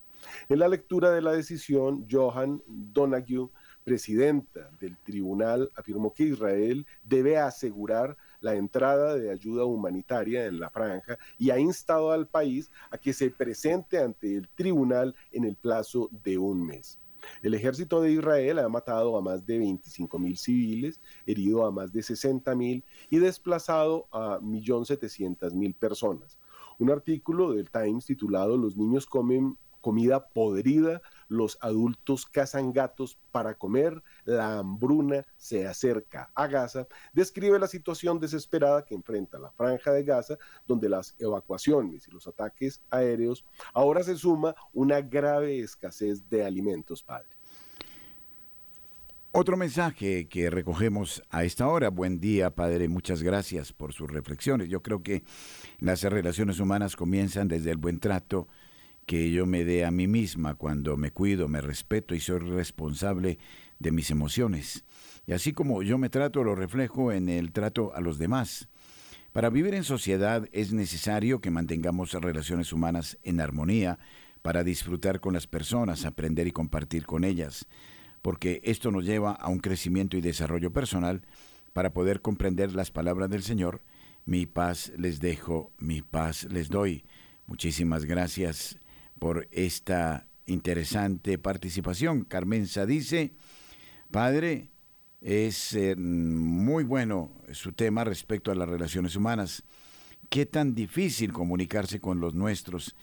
En la lectura de la decisión, Johan Donahue, presidenta del tribunal, afirmó que Israel debe asegurar la entrada de ayuda humanitaria en la franja y ha instado al país a que se presente ante el tribunal en el plazo de un mes. El ejército de Israel ha matado a más de 25 mil civiles, herido a más de 60 mil y desplazado a 1.700.000 personas. Un artículo del Times titulado Los niños comen comida podrida, los adultos cazan gatos para comer, la hambruna se acerca a Gaza, describe la situación desesperada que enfrenta la franja de Gaza, donde las evacuaciones y los ataques aéreos ahora se suma una grave escasez de alimentos, padre. Otro mensaje que recogemos a esta hora. Buen día, Padre. Muchas gracias por sus reflexiones. Yo creo que las relaciones humanas comienzan desde el buen trato, que yo me dé a mí misma cuando me cuido, me respeto y soy responsable de mis emociones. Y así como yo me trato, lo reflejo en el trato a los demás. Para vivir en sociedad es necesario que mantengamos relaciones humanas en armonía para disfrutar con las personas, aprender y compartir con ellas, porque esto nos lleva a un crecimiento y desarrollo personal para poder comprender las palabras del Señor. Mi paz les dejo, mi paz les doy. Muchísimas gracias por esta interesante participación. Carmenza dice, Padre, es eh, muy bueno su tema respecto a las relaciones humanas. ¿Qué tan difícil comunicarse con los nuestros?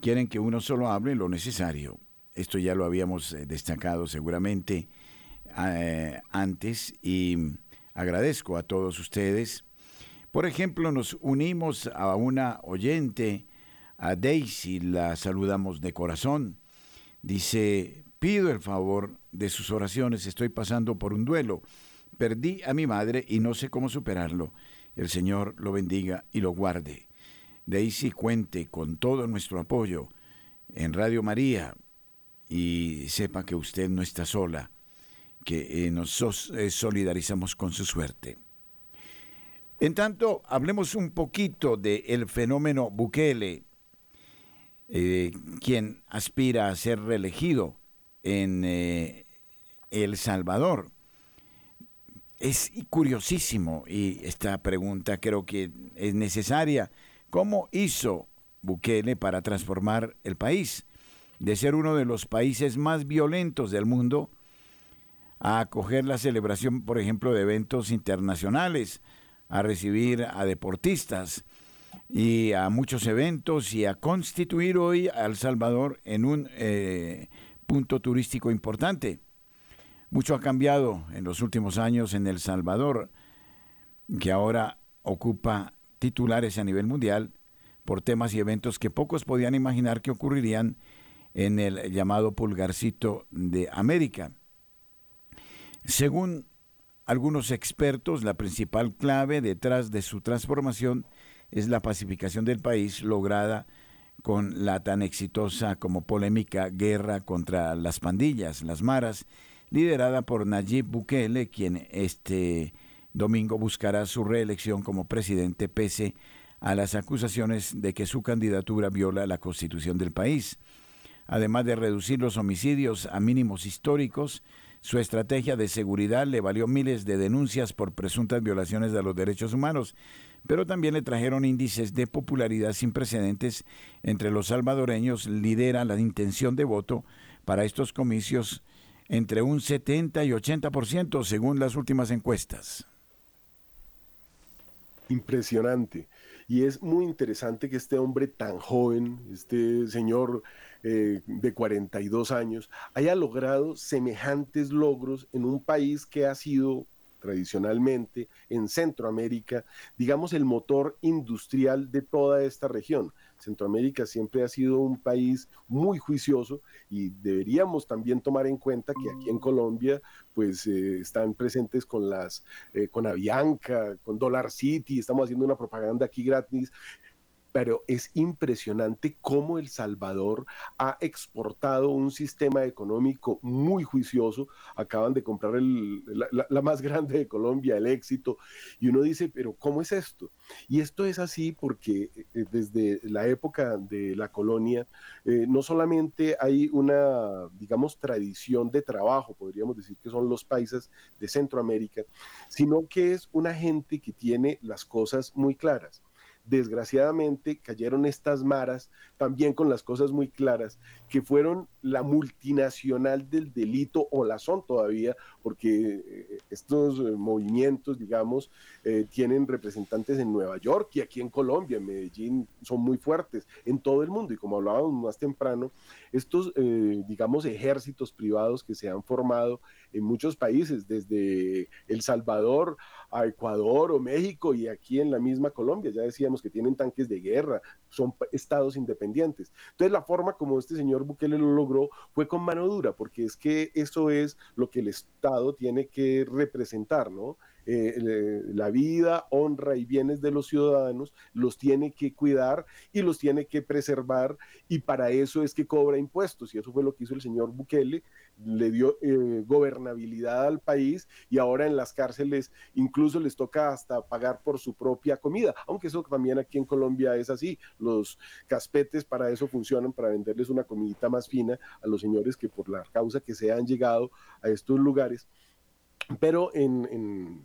Quieren que uno solo hable lo necesario. Esto ya lo habíamos eh, destacado seguramente eh, antes y agradezco a todos ustedes Por ejemplo, nos unimos a una oyente, a Daisy, la saludamos de corazón. Dice, pido el favor de sus oraciones, estoy pasando por un duelo. Perdí a mi madre y no sé cómo superarlo. El Señor lo bendiga y lo guarde. Daisy cuente con todo nuestro apoyo en Radio María y sepa que usted no está sola, que eh, nos eh, solidarizamos con su suerte. En tanto, hablemos un poquito del fenómeno Bukele, eh, quien aspira a ser reelegido en El Salvador. Es curiosísimo y esta pregunta creo que es necesaria. ¿Cómo hizo Bukele para transformar el país de ser uno de los países más violentos del mundo a acoger la celebración, por ejemplo, de eventos internacionales, a recibir a deportistas y a muchos eventos y a constituir hoy a El Salvador en un eh, punto turístico importante. Mucho ha cambiado en los últimos años en El Salvador, que ahora ocupa titulares a nivel mundial por temas y eventos que pocos podían imaginar que ocurrirían en el llamado pulgarcito de América. Según algunos expertos, la principal clave detrás de su transformación es la pacificación del país lograda con la tan exitosa como polémica guerra contra las pandillas, las maras, liderada por Nayib Bukele, quien este domingo buscará su reelección como presidente pese a las acusaciones de que su candidatura viola la constitución del país. Además de reducir los homicidios a mínimos históricos, su estrategia de seguridad le valió miles de denuncias por presuntas violaciones de los derechos humanos, pero también le trajeron índices de popularidad sin precedentes entre los salvadoreños. Lidera la intención de voto para estos comicios entre un 70 y 80% según las últimas encuestas. Impresionante. Y es muy interesante que este hombre tan joven, este señor eh, de 42 años, haya logrado semejantes logros en un país que ha sido tradicionalmente en Centroamérica, digamos, el motor industrial de toda esta región. Centroamérica siempre ha sido un país muy juicioso y deberíamos también tomar en cuenta que aquí en Colombia pues eh, están presentes con las eh, con Avianca, con Dollar City, estamos haciendo una propaganda aquí gratis pero es impresionante cómo El Salvador ha exportado un sistema económico muy juicioso. Acaban de comprar la, más grande de Colombia, el éxito, y uno dice, pero ¿cómo es esto? Y esto es así porque eh, desde la época de la colonia, eh, no solamente hay una, digamos, tradición de trabajo, podríamos decir que son los países de Centroamérica, sino que es una gente que tiene las cosas muy claras desgraciadamente cayeron estas maras también con las cosas muy claras, que fueron la multinacional del delito o la son todavía, porque eh, estos eh, movimientos, digamos, eh, tienen representantes en Nueva York y aquí en Colombia, en Medellín, son muy fuertes, en todo el mundo. Y como hablábamos más temprano, estos, digamos, ejércitos privados que se han formado en muchos países, desde El Salvador a Ecuador o México y aquí en la misma Colombia. Ya decíamos que tienen tanques de guerra, son estados independientes. Entonces la forma como este señor Bukele lo logró fue con mano dura, porque es que eso es lo que el Estado tiene que representar, ¿no? Eh, la vida, honra y bienes de los ciudadanos, los tiene que cuidar y los tiene que preservar y para eso es que cobra impuestos y eso fue lo que hizo el señor Bukele, le dio eh, gobernabilidad al país y ahora en las cárceles incluso les toca hasta pagar por su propia comida, aunque eso también aquí en Colombia es así, los caspetes para eso funcionan, para venderles una comidita más fina a los señores que por la causa que se han llegado a estos lugares. Pero en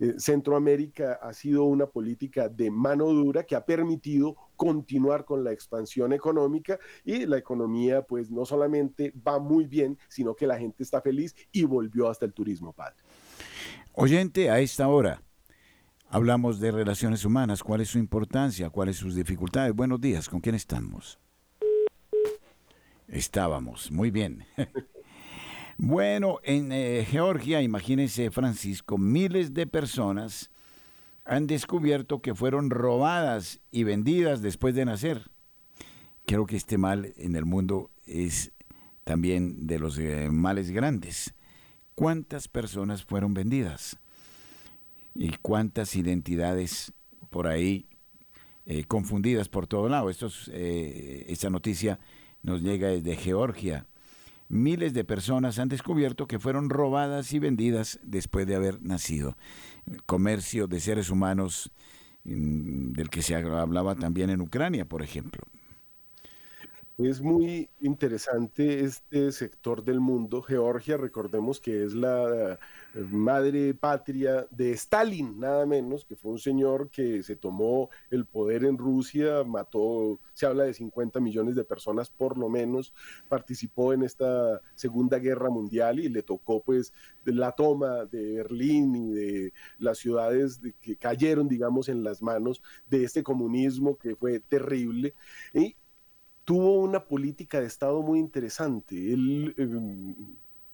eh, Centroamérica ha sido una política de mano dura que ha permitido continuar con la expansión económica y la economía pues no solamente va muy bien, sino que la gente está feliz y volvió hasta el turismo, padre. Oyente, a esta hora hablamos de relaciones humanas, cuál es su importancia, cuáles sus dificultades. Buenos días, ¿con quién estamos? Estábamos, muy bien. Bueno, en eh, Georgia, imagínense Francisco, miles de personas han descubierto que fueron robadas y vendidas después de nacer. Creo que este mal en el mundo es también de los eh, males grandes. ¿Cuántas personas fueron vendidas? ¿Y cuántas identidades por ahí eh, confundidas por todo lado? Esta noticia nos llega desde Georgia. Miles de personas han descubierto que fueron robadas y vendidas después de haber nacido. comercio de seres humanos mm, del que se hablaba también en Ucrania, por ejemplo. Es muy interesante este sector del mundo. Georgia, recordemos que es la eh, madre patria de Stalin, nada menos, que fue un señor que se tomó el poder en Rusia, mató, se habla de 50 millones de personas por lo menos, participó en esta Segunda Guerra Mundial y le tocó pues la toma de Berlín y de las ciudades que cayeron, digamos, en las manos de este comunismo que fue terrible. Y tuvo una política de Estado muy interesante. Él, em,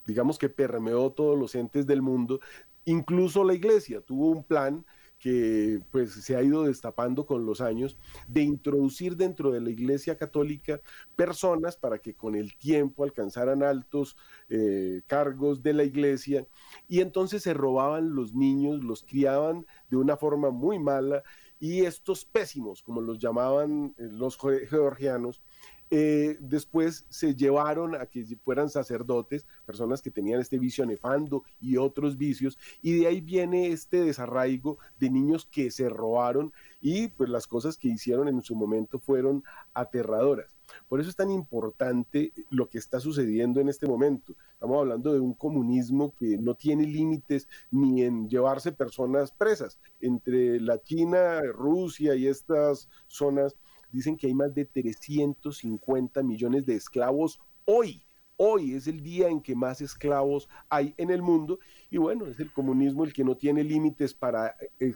digamos que permeó todos los entes del mundo, incluso la iglesia, tuvo un plan que pues se ha ido destapando con los años, de introducir dentro de la Iglesia Católica personas para que con el tiempo alcanzaran altos eh, cargos de la Iglesia y entonces se robaban los niños, los criaban de una forma muy mala y estos pésimos, como los llamaban eh, los georgianos, eh, después se llevaron a que fueran sacerdotes, personas que tenían este vicio nefando y otros vicios, y de ahí viene este desarraigo de niños que se robaron y pues las cosas que hicieron en su momento fueron aterradoras. Por eso es tan importante lo que está sucediendo en este momento. Estamos hablando de un comunismo que no tiene límites ni en llevarse personas presas. Entre la China, Rusia y estas zonas dicen que hay más de 350 millones de esclavos hoy. Hoy es el día en que más esclavos hay en el mundo y bueno, es el comunismo el que no tiene límites para, eh,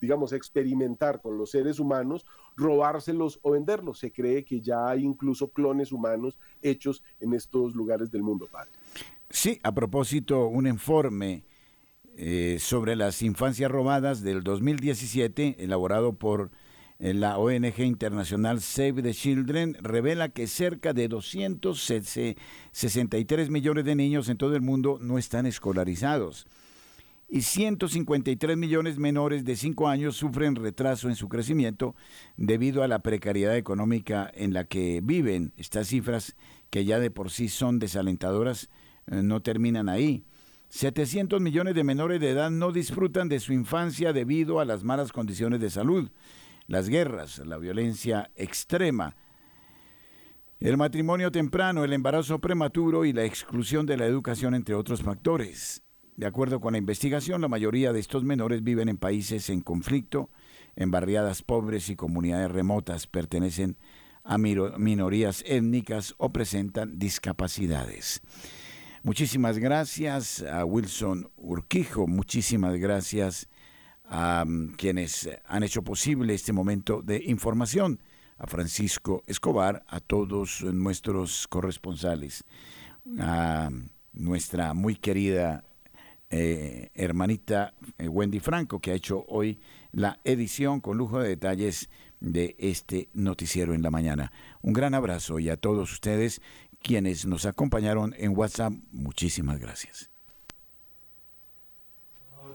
digamos, experimentar con los seres humanos, robárselos o venderlos. Se cree que ya hay incluso clones humanos hechos en estos lugares del mundo, padre. Sí, a propósito, un informe eh, sobre las infancias robadas del 2017, elaborado por la ONG internacional Save the Children revela que cerca de 263 millones de niños en todo el mundo no están escolarizados y 153 millones menores de 5 años sufren retraso en su crecimiento debido a la precariedad económica en la que viven. Estas cifras, que ya de por sí son desalentadoras, eh, no terminan ahí. 700 millones de menores de edad no disfrutan de su infancia debido a las malas condiciones de salud las guerras, la violencia extrema, el matrimonio temprano, el embarazo prematuro y la exclusión de la educación, entre otros factores. De acuerdo con la investigación, la mayoría de estos menores viven en países en conflicto, en barriadas pobres y comunidades remotas, pertenecen a minorías étnicas o presentan discapacidades. Muchísimas gracias a Wilson Urquijo, muchísimas gracias a quienes han hecho posible este momento de información, a Francisco Escobar, a todos nuestros corresponsales, a nuestra muy querida eh, hermanita eh, Wendy Franco, que ha hecho hoy la edición con lujo de detalles de este noticiero en la mañana. Un gran abrazo y a todos ustedes quienes nos acompañaron en WhatsApp, muchísimas gracias.